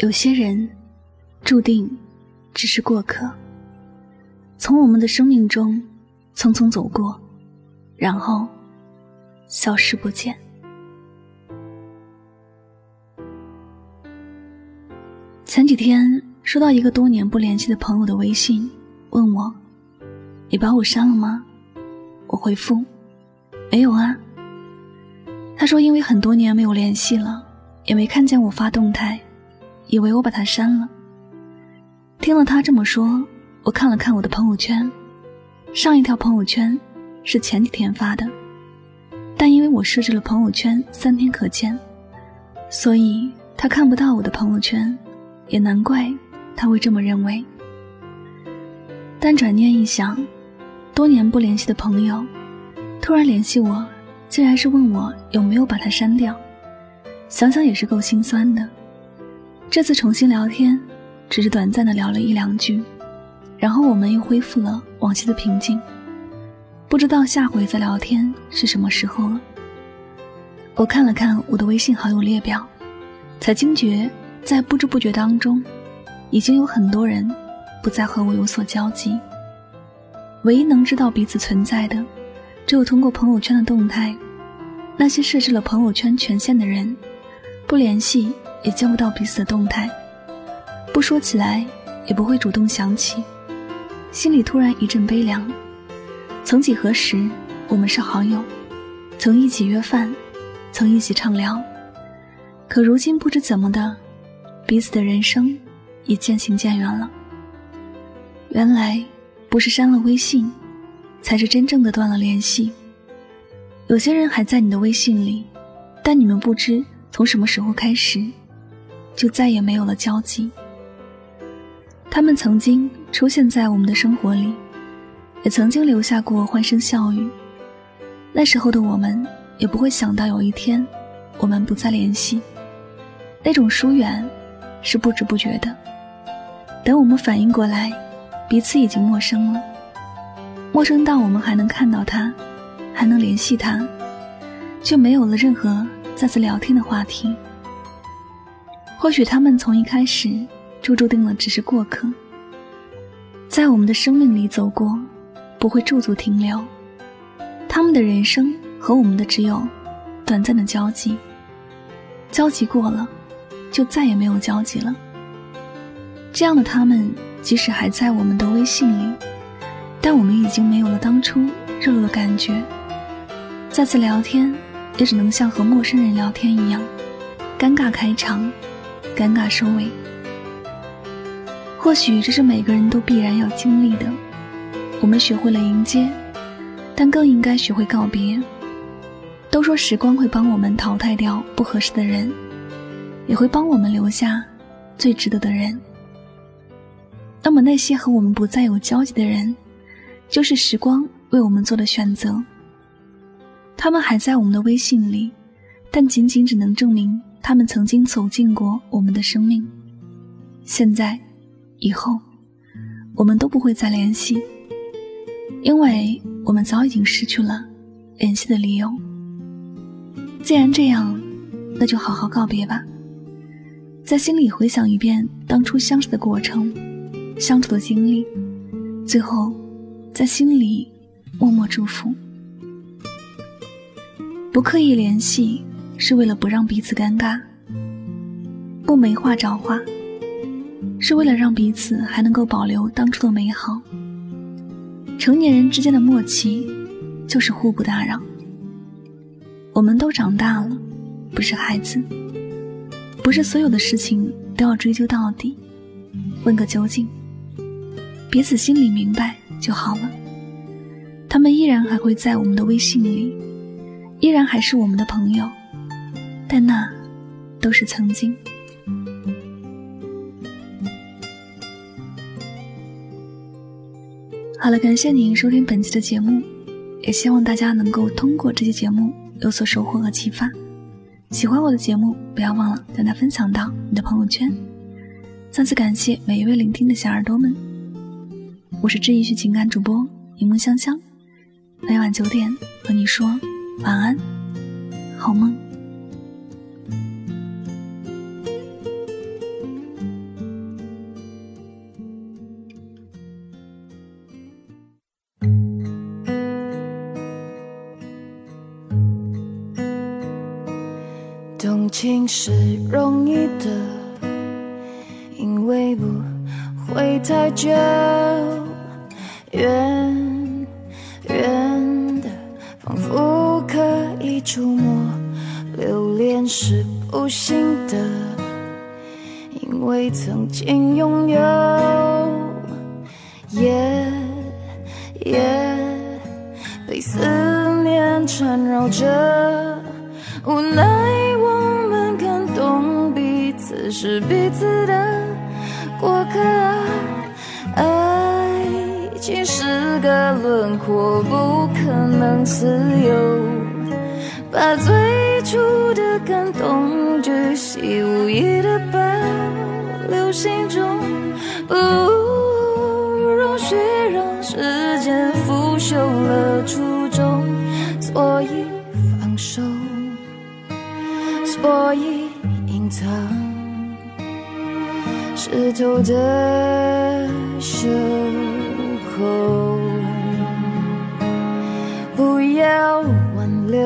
有些人注定只是过客，从我们的生命中匆匆走过，然后消失不见。前几天收到一个多年不联系的朋友的微信，问我：“你把我删了吗？”我回复：“没有啊。”他说：“因为很多年没有联系了，也没看见我发动态。”以为我把他删了。听了他这么说，我看了看我的朋友圈，上一条朋友圈是前几天发的，但因为我设置了朋友圈三天可见，所以他看不到我的朋友圈，也难怪他会这么认为。但转念一想，多年不联系的朋友，突然联系我，竟然是问我有没有把他删掉，想想也是够心酸的。这次重新聊天，只是短暂的聊了一两句，然后我们又恢复了往昔的平静。不知道下回再聊天是什么时候了。我看了看我的微信好友列表，才惊觉在不知不觉当中，已经有很多人不再和我有所交集。唯一能知道彼此存在的，只有通过朋友圈的动态。那些设置了朋友圈权限的人，不联系。也见不到彼此的动态，不说起来也不会主动想起，心里突然一阵悲凉。曾几何时，我们是好友，曾一起约饭，曾一起畅聊，可如今不知怎么的，彼此的人生也渐行渐远了。原来不是删了微信，才是真正的断了联系。有些人还在你的微信里，但你们不知从什么时候开始。就再也没有了交集。他们曾经出现在我们的生活里，也曾经留下过欢声笑语。那时候的我们也不会想到有一天，我们不再联系。那种疏远，是不知不觉的。等我们反应过来，彼此已经陌生了，陌生到我们还能看到他，还能联系他，却没有了任何再次聊天的话题。或许他们从一开始就注定了只是过客，在我们的生命里走过，不会驻足停留。他们的人生和我们的只有短暂的交集，交集过了，就再也没有交集了。这样的他们，即使还在我们的微信里，但我们已经没有了当初热络的感觉。再次聊天，也只能像和陌生人聊天一样，尴尬开场。尴尬收尾，或许这是每个人都必然要经历的。我们学会了迎接，但更应该学会告别。都说时光会帮我们淘汰掉不合适的人，也会帮我们留下最值得的人。那么那些和我们不再有交集的人，就是时光为我们做的选择。他们还在我们的微信里，但仅仅只能证明。他们曾经走进过我们的生命，现在、以后，我们都不会再联系，因为我们早已经失去了联系的理由。既然这样，那就好好告别吧，在心里回想一遍当初相识的过程、相处的经历，最后在心里默默祝福。不刻意联系。是为了不让彼此尴尬，不没话找话，是为了让彼此还能够保留当初的美好。成年人之间的默契，就是互不打扰。我们都长大了，不是孩子，不是所有的事情都要追究到底，问个究竟。彼此心里明白就好了。他们依然还会在我们的微信里，依然还是我们的朋友，但那都是曾经。好了，感谢您收听本期的节目，也希望大家能够通过这期节目有所收获和启发。喜欢我的节目，不要忘了将它分享到你的朋友圈。再次感谢每一位聆听的小耳朵们，我是治愈系情感主播柠檬香香。每晚九点和你说晚安，好梦。是容易的，因为不会太久。远远的，仿佛可以。触摸留恋是不幸的，因为曾经拥有，夜夜被思念缠绕着，无奈此是彼此的过客，爱情是个轮廓，不可能自由。把最初的感动巨细无遗的保留心中，不容许让时间腐朽了初衷，所以放手，所以隐藏湿透的袖口，不要挽留。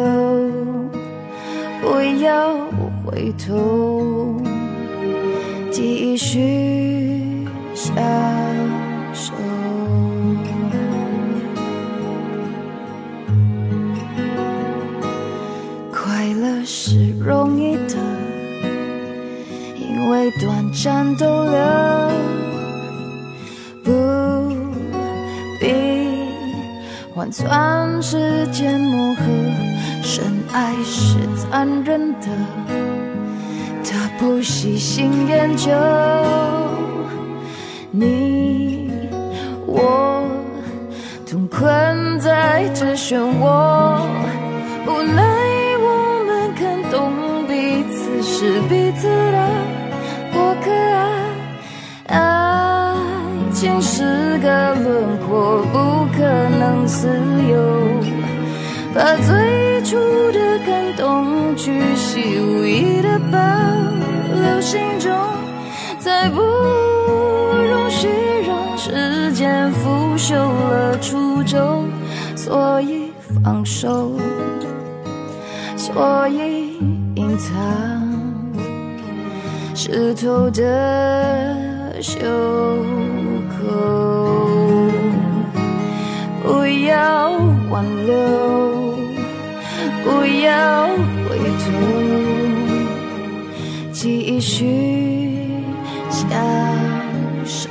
不要回头，继续相守。快乐是容易，为短暂逗留，不必换算时间磨合。深爱是残忍的，他不细心研究。你我同困在这漩涡，无奈我们看懂彼此是彼此的情是个轮廓，不可能自由。把最初的感动巨细无遗的保留心中，再不容许让时间腐朽了初衷，所以放手，所以隐藏湿透的袖口，不要挽留。不要回头，继续相守。